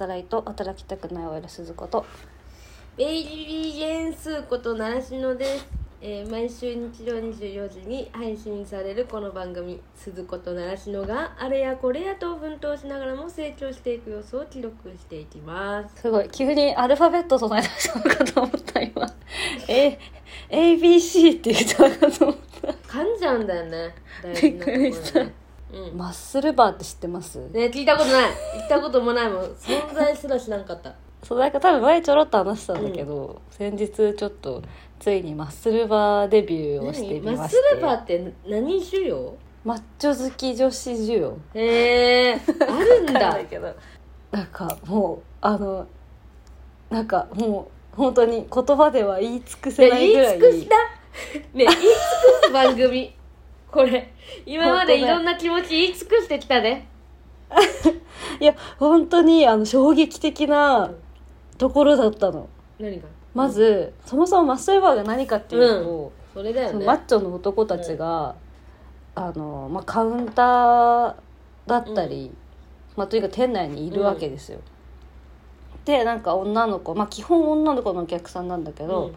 ダーザライト働きたくない子と。ベイビージェンスーこと習志野です、えー毎週日曜24時に配信されるこの番組「鈴子と習志野」があれやこれやと奮闘しながらも成長していく様子を記録していきます。すごい急にアルファベット唱え出したのかと思った今。A ABC って言ったのかと思った。噛んじゃうんだよね。大事なところねうん。マッスルバーって知ってます？ね聞いたことない。行ったこともないもん。存在すら知らんかった。そうなんか多分前ちょろっと話したんだけど、先日ちょっとついにマッスルバーデビューをしてみ何？マッスルバーって何種よマッチョ好き女子需要へえー、あるんわかんなだいけど。なんかもうあのなんかもう本当に言葉では言い尽くせないぐらい尽くした。ね言い尽くす番組これ今までいろんな気持ち言い尽くしてきたね いや本当にあの衝撃的なところだったの。何が？まず、そもそもマッスルバーが何かっていうと、それだよね。マッチョの男たちが、あのまあ、カウンターだったり、まあ、とにかく店内にいるわけですよ。でなんか女の子まあ基本女の子のお客さんなんだけど、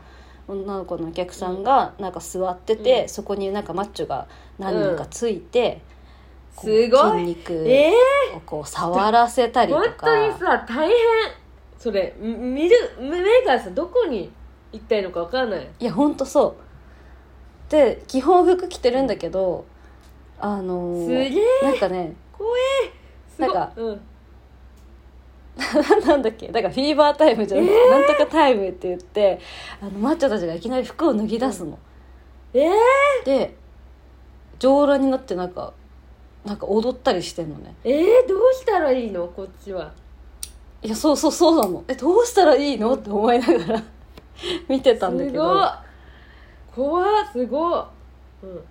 女の子のお客さんがなんか座ってて、うん。そこになんかマッチョが何人かついて、こうすごい。筋肉えをこう触らせたえりとか。本当にさ大変。それみ見る目がさどこに行ったらいいのか分かんない。いやほんとそう。で基本服着てるんだけどあのーすげえ。なんかね怖え。すごい。なんかうん なんだっけ？だからフィーバータイムじゃなくて、なんとかタイムって言ってあのマッチョたちがいきなり服を脱ぎ出すの、ええで上裸になってなんかなんか踊ったりしてんのね。えー、どうしたらいいの？こっちは。いやそうそうそうなの。えどうしたらいいの？って思いながら 見てたんだけど。すごい怖っすごい、うん、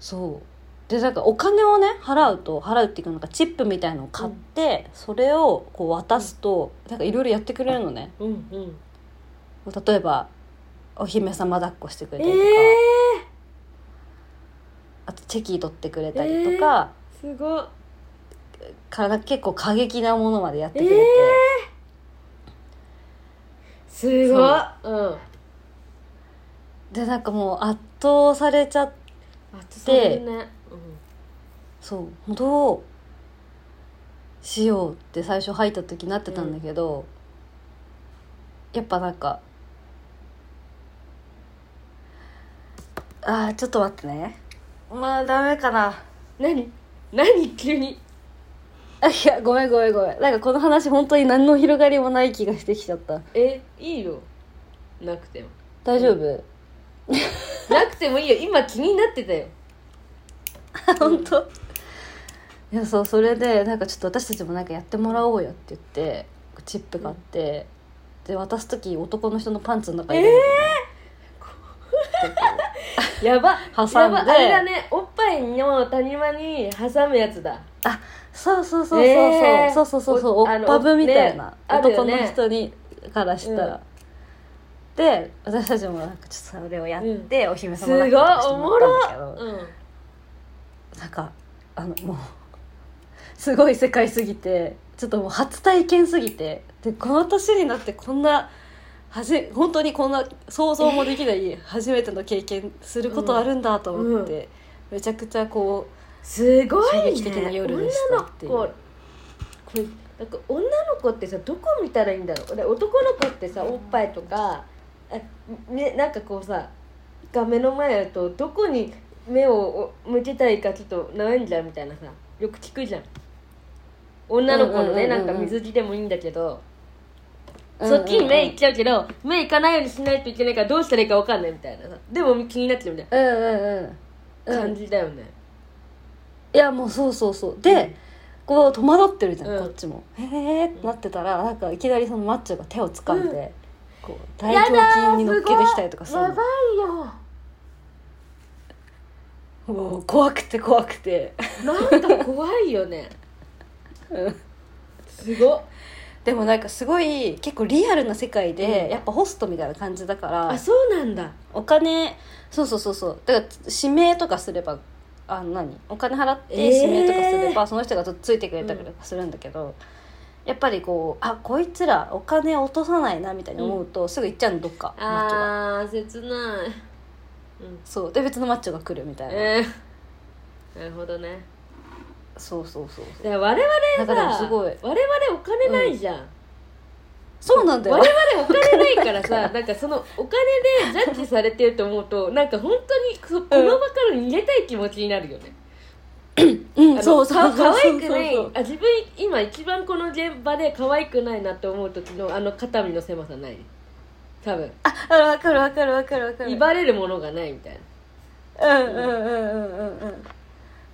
そうでなんかお金をね払うと払うっていうかなんかチップみたいのを買って、それをこう渡すとなんかいろいろやってくれるのね。うんうん。例えばお姫様抱っこしてくれえたりとか、えあとチェキ取ってくれたりとか、ー、すごい。から結構過激なものまでやってくれて、えすごい。そう。うんでなんかもう圧倒されちゃってあとされるね、そうどうしようって最初入った時なってたんだけど、やっぱなんかあーちょっと待ってね。まあダメかな。うん、何？何？急に。あいやごめんごめんごめん。なんかこの話本当に何の広がりもない気がしてきちゃった。えいいよ。なくても。大丈夫、なくてもいいよ。今気になってたよ 本当。いやそうそれでなんかちょっと私たちもなんかやってもらおうよって言ってチップ買って、で渡す時男の人のパンツの中に入れるの。ねやば。挟んで。あれだね。おっぱいの谷間に挟むやつだ。あそうそうそうそうそう、えーそうそうそうそう。おっぱぶみたいな、ね男ね。の人にからしたら、で私たちもなんかちょっとそれをやって、お姫すごい様抱っことかしてもらおもろったんだけど、うんなんかあのもうすごい世界すぎてちょっともう初体験すぎてでこの年になってこんなはじ本当にこんな想像もできない初めての経験することあるんだと思って、めちゃくちゃこすごいね衝撃的な夜でしたっていう。女の子これなんか女の子ってさどこ見たらいいんだろう。で男の子ってさおっぱいとかあねなんかこうさが目の前だとどこに目を向けたらいいかちょっと悩んじゃうみたいなさよく聞くじゃん。女の子のねうんうんうんうんなんか水着でもいいんだけど、うそっちに目いっいちゃうけど目いかないようにしないといけないからどうしたらいいか分かんないみたいなさ。でも気になっちゃうみたいうんうんうんな感うん。じだよね、いやもうそうそうそう。で、うん。こう戸惑ってるじゃん、うん。こっちも。へえってなってたらなんかいきなりそのマッチョが手を掴んで、うん。こう大胸筋に乗っけてきたりとかするの。やばいよもう怖くて怖くて。なんか怖いよね。う んすご。っでもなんかすごい結構リアルな世界で、うん。やっぱホストみたいな感じだからあそうなんだ。お金そうそうそうそう。だから指名とかすればあの何？お金払ってえー。指名とかすれば、その人がついてくれたりとかするんだけど、やっぱりこうあこいつらお金落とさないなみたいに思うと、すぐ行っちゃうのどっか。マッチョがあー切ないうん。そう。で別のマッチョが来るみたいな、えー、なるほどね。そうそうそうそう。だから我々だからさすごい。我々お金ないじゃん、そうなんだよ。我々お金ないからさ なんかそのお金でジャッジされてると思うとなんか本当にそこの場から逃げたい気持ちになるよね、うん。そうそうそうか可そう愛くないそう。あ自分今一番この現場で可愛くないなって思う時のあの肩身の狭さない？多分。ああ分かる分かる分かる分かる。威張れるものがないみたいな。うんうんうんうんうんうん。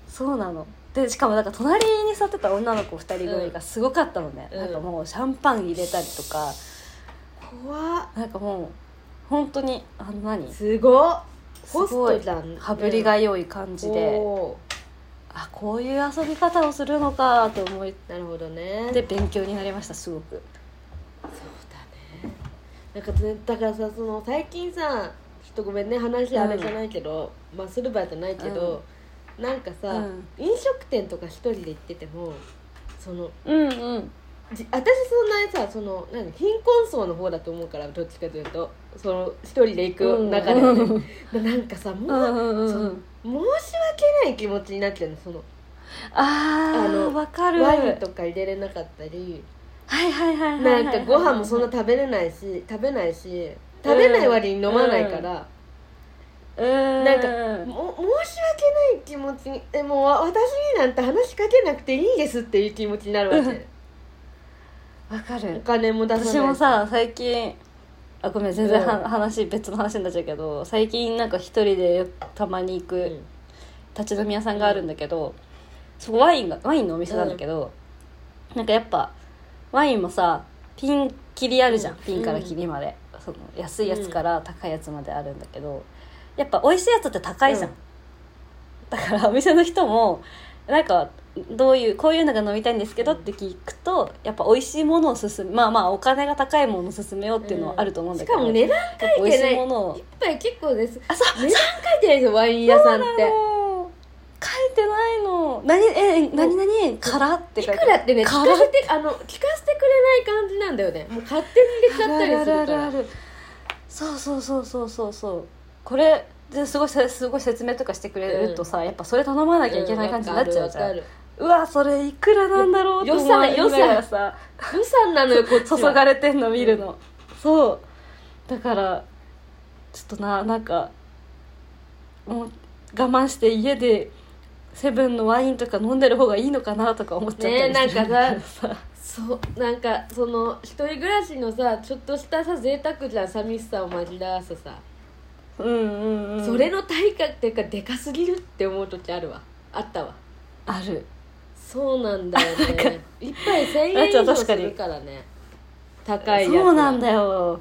そうなの。でしかもなんか隣に座ってた女の子2人組がすごかったのね、うん。なんかもうシャンパン入れたりとか。怖っ。なんかもう本当にあの何？すごっ。ホスすごいトじゃん羽振りが良い感じで、おあこういう遊び方をするのかと思っーなるほどね。て勉強になりましたすごくなんかねだからさその最近さちょっとごめんね話あれじゃないけど、まあする場合じゃないけど、なんかさ、うん。飲食店とか一人で行っててもそのうんうん。じ私そんなにさその何貧困層の方だと思うからどっちかというとその一人で行く中ではね、うん。なんかさもう、うんうんうん。うん申し訳ない気持ちになっちゃうのそのあーあのわかる。ワインとか入れれなかったりはいはいはいはいなんかご飯もそんな食べれないし食べないし食べない割に飲まないから、うん。なんかも申し訳ない気持ちにでもわ私になんて話しかけなくていいですっていう気持ちになるわけ。おわかる。金も出さないし。私もさ最近あごめん全然は、うん。話別の話になっちゃうけど最近なんか一人でたまに行くうん。立ち飲み屋さんがあるんだけど、そこワインがワインのお店なんだけど、なんかやっぱワインもさピン切りあるじゃん、うん。ピンから切りまで、その安いやつから高いやつまであるんだけど。やっぱ美味しいやつって高いじゃん、うん。だからお店の人もなんかどういうこういうのが飲みたいんですけどって聞くとやっぱ美味しいものを勧めまあまあお金が高いものを勧めようっていうのはあると思うんだけど、しかも値段書いてない。い結構です。あそう。値段書いてないですよワイン屋さんって書いてないの。何え何何？からっていくらってね聞かせてあの聞かせてくれない感じなんだよね。もう勝手に入れちゃったりするから。あるあるそうそうそうそうそうそう。これですごいせすごい説明とかしてくれるとさ、やっぱそれ頼まなきゃいけない感じになっちゃうじゃん、わかるうわそれいくらなんだろうって予算思いながらさ。予算なのよこっちは。注がれてんの見るの、そう。だからちょっとななんかもう我慢して家でセブンのワインとか飲んでる方がいいのかなとか思っちゃったりしてねなんかさ そう。なんかその一人暮らしのさちょっとしたさ贅沢じゃん寂しさを紛らわすさ、うんうんうん。それの対価っていうかでかすぎるって思う時あるわ。あったわ。ある。そうなんだよね。一杯1000円以上するからね。高いやつは。そうなんだよ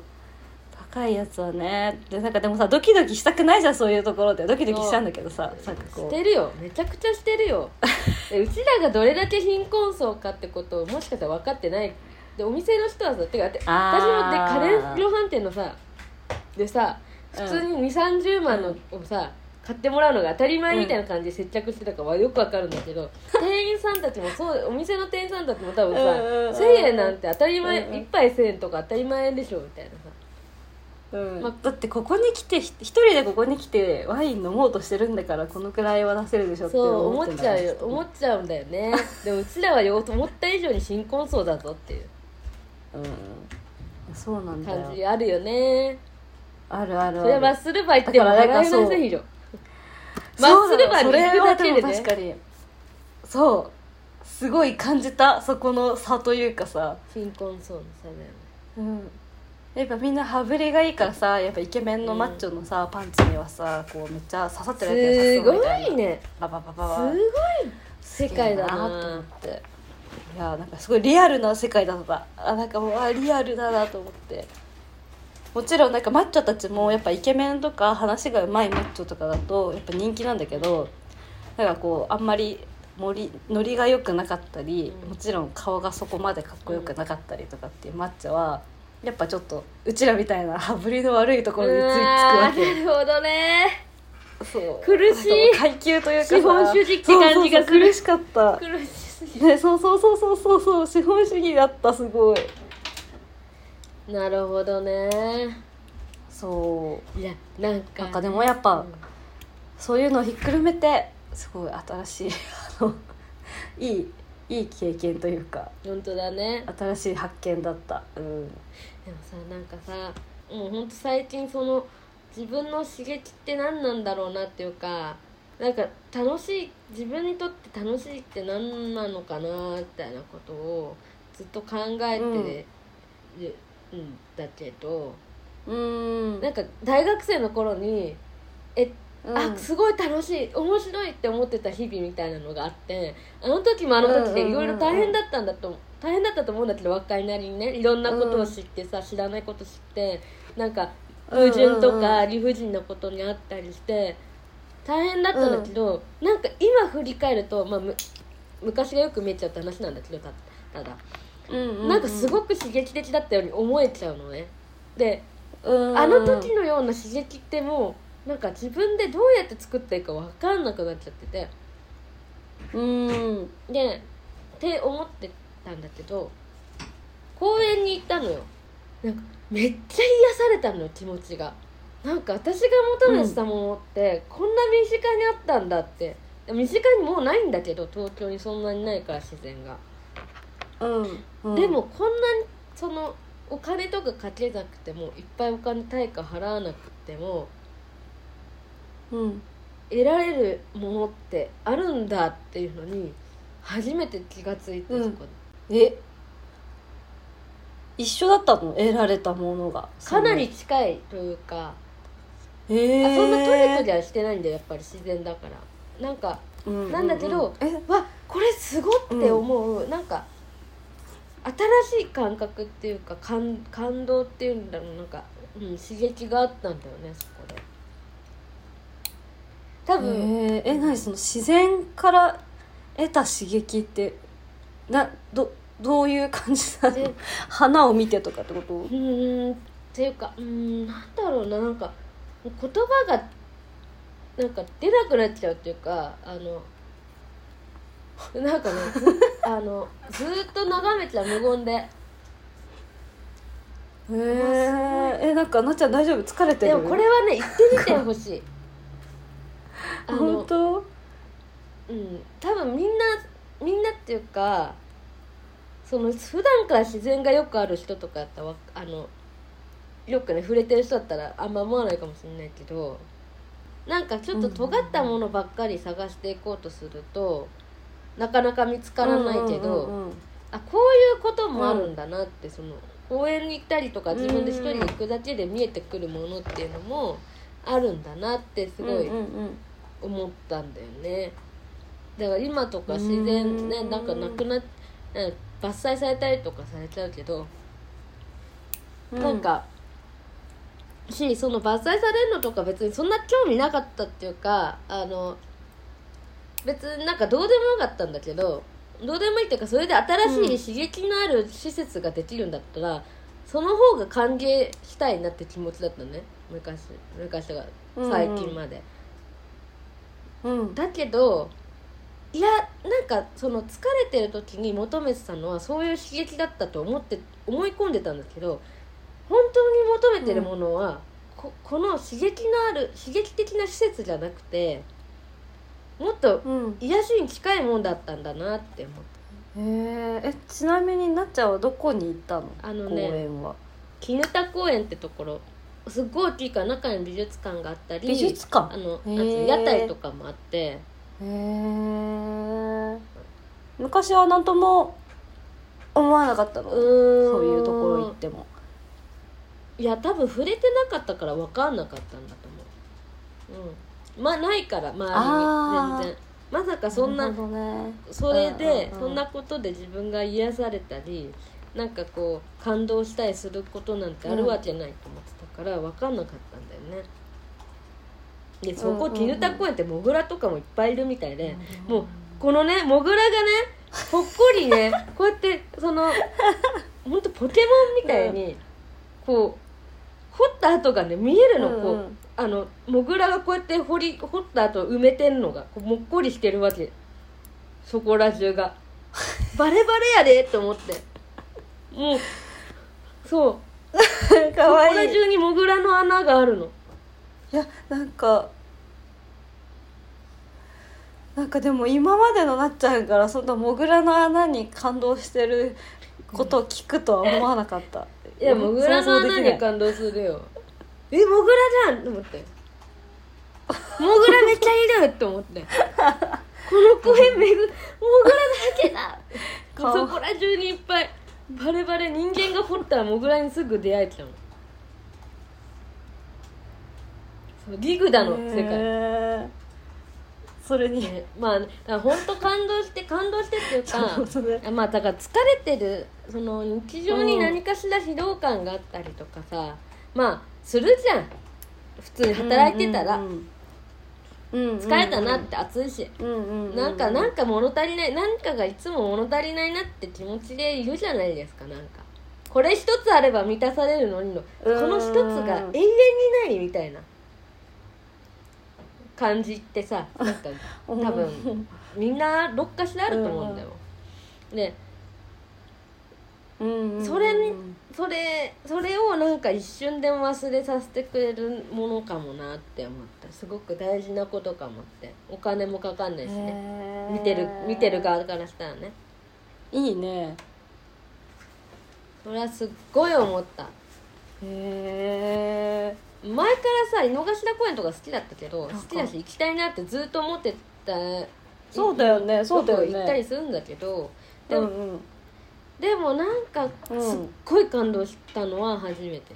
高いやつはね。でなんかでもさドキドキしたくないじゃんそういうところで。ドキドキしちゃうんだけどさなんかこうしてるよ。めちゃくちゃしてるよ。でうちらがどれだけ貧困層かってことをもしかしたら分かってない。でお店の人はさてかて私あー。もで家電量販店のさでさ普通に2 3 0万のをさ、買ってもらうのが当たり前みたいな感じで接着してたからよくわかるんだけど、店員さんたちもそうお店の店員さんたちも多分さ、うんうんうん1000円なんて当たり前、うんうん。一杯1000円とか当たり前でしょみたいなさうん。まだってここに来てひ一人でここに来てワイン飲もうとしてるんだからこのくらいは出せるでしょってそう思っちゃうよ。思っちゃうんだよね。でもうちらはよ思った以上に新婚層だぞっていう。うん。そうなんだよ。感じあるよね。あるあるある。それはマッスルバー行ってもだからなんか払えそうませんよマッスルバーに行くだけでね確かにそう。すごい感じたそこの差というかさ。新婚層の差だよねうんやっぱみんな羽振りがいいからさやっぱイケメンのマッチョのさ、パンツにはさこうめっちゃ刺さってるすよごいね。バババババ。すごい。世界だなと思って。いやなんかすごいリアルな世界だった。あなんかもうあリアルだなと思って。もちろんなんかマッチョたちもやっぱイケメンとか話がうまいマッチョとかだとやっぱ人気なんだけどなんかこうあんまりノリノリが良くなかったり、うん。もちろん顔がそこまでかっこよくなかったりとかっていうマッチョはやっぱちょっとうちらみたいな 羽振りの悪いところについつくわけ。なるほどね。そう。苦しい階級というかさ。資本主義って感じがする。苦しかった。苦しすぎねそうそうそうそうそうそう資本主義だったすごい。なるほどね。そいやなんかうなんかでもやっぱ、そういうのをひっくるめてすごい新しい あのいいいい経験というか。本当だね。新しい発見だった。うん。でもさなんかさもうほんと最近その自分の刺激って何なんだろうなっていうかなんか楽しい自分にとって楽しいって何なのかなみたいなことをずっと考えてるんだけど、うん。なんか大学生の頃にえうんあすごい楽しい面白いって思ってた日々みたいなのがあってあの時もあの時でいろいろ大変だったんだと大変だったと思うんだけど若いなりにねいろんなことを知ってさ知らないこと知ってなんか矛盾とか理不尽なことにあったりして大変だったんだけど、なんか今振り返ると、まあ、む昔がよく見えちゃった話なんだけどたただ、うん。なんかすごく刺激的だったように思えちゃうのね。でうん。あの時のような刺激ってもうなんか自分でどうやって作っていいか分かんなくなっちゃってて。うん。でって思ってたんだけど公園に行ったのよ。なんかめっちゃ癒されたのよ気持ちが。なんか私が求めてたものって、こんな身近にあったんだって。身近にもうないんだけど東京にそんなにないから自然が、うんうん。でもこんなにそのお金とかかけなくてもいっぱいお金対価払わなくてもうん。得られるものってあるんだっていうのに初めて気がついて、うん。そこで。え一緒だったの？得られたものが。かなり近いというか、へえあそんなトリトリはしてないんだよやっぱり自然だから。なんかなんだけどえ？わこれすごって思う、なんか新しい感覚っていうか感感動っていうんだろうなんか、うん、刺激があったんだよねそこで多分、えー、え何その自然から得た刺激ってなどどういう感じなの？で花を見てとかってこと？うーん。っていうかうーんなんだろうななんか言葉がなんか出なくなっちゃうっていうかあのなんかねず あのずーっと眺めちゃう無言で。へええなんかなっちゃん大丈夫？疲れてる？でもこれはね言ってみてほしいあの本当？うん多分みんなみんなっていうかその普段から自然がよくある人とかだったらわあのよくね触れてる人だったらあんま思わないかもしれないけどなんかちょっと尖ったものばっかり探していこうとするとなかなか見つからないけど、うんうんうんあこういうこともあるんだなって、その公園に行ったりとか自分で一人で行くだけで見えてくるものっていうのもあるんだなってすごい思ったんだよね。だから今とか自然ねうんなんかなくなっ伐採されたりとかされちゃうけど、うん。なんかしその伐採されるのとか別にそんな興味なかったっていうかあの別になんかどうでもよかったんだけどどうでもいいっていうかそれで新しい刺激のある施設ができるんだったら、その方が歓迎したいなって気持ちだったのね。昔昔が最近まで。うんだけどいやなんかその疲れてる時に求めてたのはそういう刺激だったと思って思い込んでたんだけど本当に求めてるものは、ここの刺激のある刺激的な施設じゃなくてもっとうん。癒しに近いもんだったんだなって思った。へええちなみになっちゃんはどこに行ったの？あのね公園は。絹田公園ってところすっごい大きいから中に美術館があったり美術館？あの屋台とかもあって。へえ昔は何とも思わなかったの？うーん。そういうところ行っても。いや多分触れてなかったから分かんなかったんだと思う。うん。まあないから周りに。全然。まさかそんなね。それでうんうんうん。そんなことで自分が癒されたりなんかこう感動したりすることなんてあるわけないと思ってたから分かんなかったんだよね。でそこ絹田公園ってモグラとかもいっぱいいるみたいでもうこのねモグラがねぽっこりね こうやってそのほんとポケモンみたいにこう掘った跡がね見えるの、こうあのモグラがこうやって掘り掘った後埋めてんのがこうもっこりしてるわけ。そこら中が。バレバレやでと思ってもうそう。かここわい。いいら中にモグラの穴があるの。やなんかなんかでも今までのなっちゃんからそんなモグラの穴に感動してることを聞くとは思わなかった。いやモグラの穴に感動するよ。えモグラじゃんと思って。モグラめっちゃいるって思って。この公園めぐモグラだけだ。顔。そこら中にいっぱいバレバレ人間が掘ったらモグラにすぐ出会えちゃうの。そグダの世界。へー。それに。ねまあだから本当感動して感動してっていうかまあだから疲れてるその日常に何かしら疲労感があったりとかさ、まあするじゃん。普通に働いてたら、うんうんうん疲れたなって暑いし、なんかなんか物足りない何かがいつも物足りないなって気持ちでいるじゃないですかなんか。これ一つあれば満たされるのにの。こうん。の一つが永遠にないみたいな。感じってさなんか 多分みんなどっかしらあると思うんだよ、でうんうんうんそれにそれそれをなんか一瞬でも忘れさせてくれるものかもなって思った。すごく大事なことかもって。お金もかかんないしね。見てる見てる側からしたらね。いいね。それはすっごい思った。へえ前からさ井の頭公園とか好きだったけど好きだし行きたいなってずっと思ってたそうだよねそうだよね。行ったりするんだけどでも,、うんうんでもなんかうんすっごい感動したのは初めて、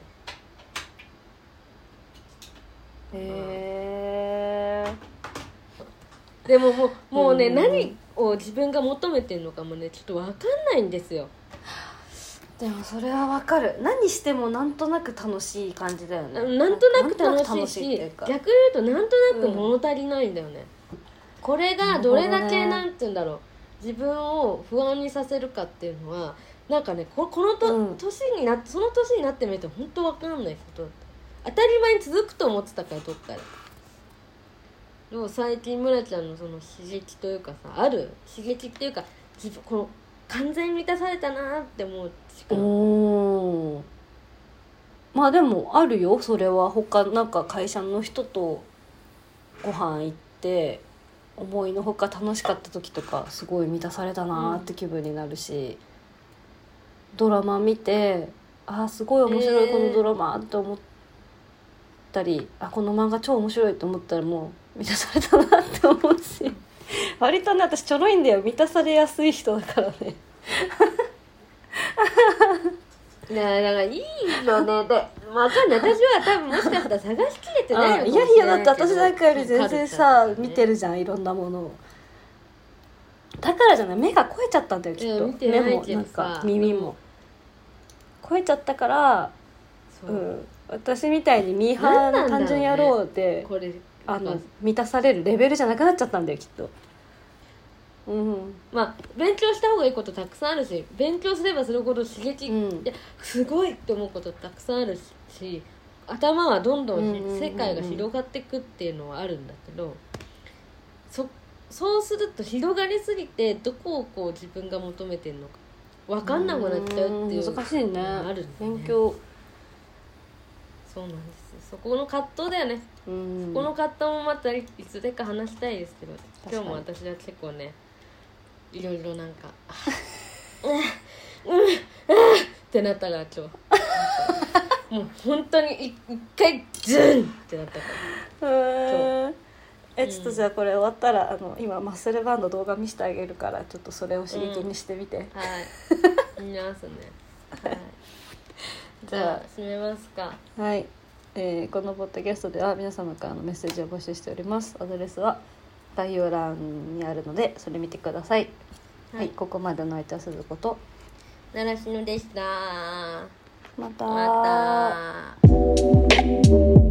へえでももうもうね、うん。何を自分が求めてるのかもねちょっと分かんないんですよ。でもそれはわかる。何してもなんとなく楽しい感じだよね。なんとなく楽しいし逆言うとなんとなく物足りないんだよね、これがどれだけなんて言うんだろう自分を不安にさせるかっていうのはなんかねここのと、うん。年になその年になってみると本当わかんないこと。当たり前に続くと思ってたからどっかででも最近村ちゃんのその刺激というかさある？刺激っていうか自分この完全に満たされたなって思うおー。まあでもあるよそれは。他なんか会社の人とご飯行って思いのほか楽しかった時とかすごい満たされたなーって気分になるし、ドラマ見てあーすごい面白いこのドラマって思ったり、あこの漫画超面白いと思ったらもう満たされたなって思うし 割とね私ちょろいんだよ満たされやすい人だからね。いやだからいいよねで。わかんない。私は多分もしかしたら探しきれてないのかもしいやいやだって私なんかより全然さね見てるじゃんいろんなものを。だからじゃない。目が肥えちゃったんだよきっと。目もなんか耳も。肥えちゃったから、そう。う、ん、私みたいにミーハーな単純野郎で、これあの満たされるレベルじゃなくなっちゃったんだよきっとうんまあ勉強した方がいいことたくさんあるし勉強すればするほど刺激、うん。いやすごいって思うことたくさんあるし頭はどんどん世界が広がっていくっていうのはあるんだけどそそうすると広がりすぎてどこをこう自分が求めてるのか分かんなくなっちゃうっていううん難しいね。ある勉強。そうなんですそこの葛藤だよね、うん。この葛藤もまたいつでか話したいですけど今日も私は結構ねいろいろなんか「うんうんうん」ってなったから今日もう本当にい一回ズンってなったからえうんちょっとじゃあこれ終わったらあの今マッスルバンド動画見せてあげるからちょっとそれを刺激にしてみて、はい見ますねはいじゃあじゃあ締めますかはい、えーこのポッドキャストでは皆様からのメッセージを募集しておりますアドレスは概要欄にあるのでそれ見てください。はい、はいここまでの相手は鈴子と。習志野でした。また。また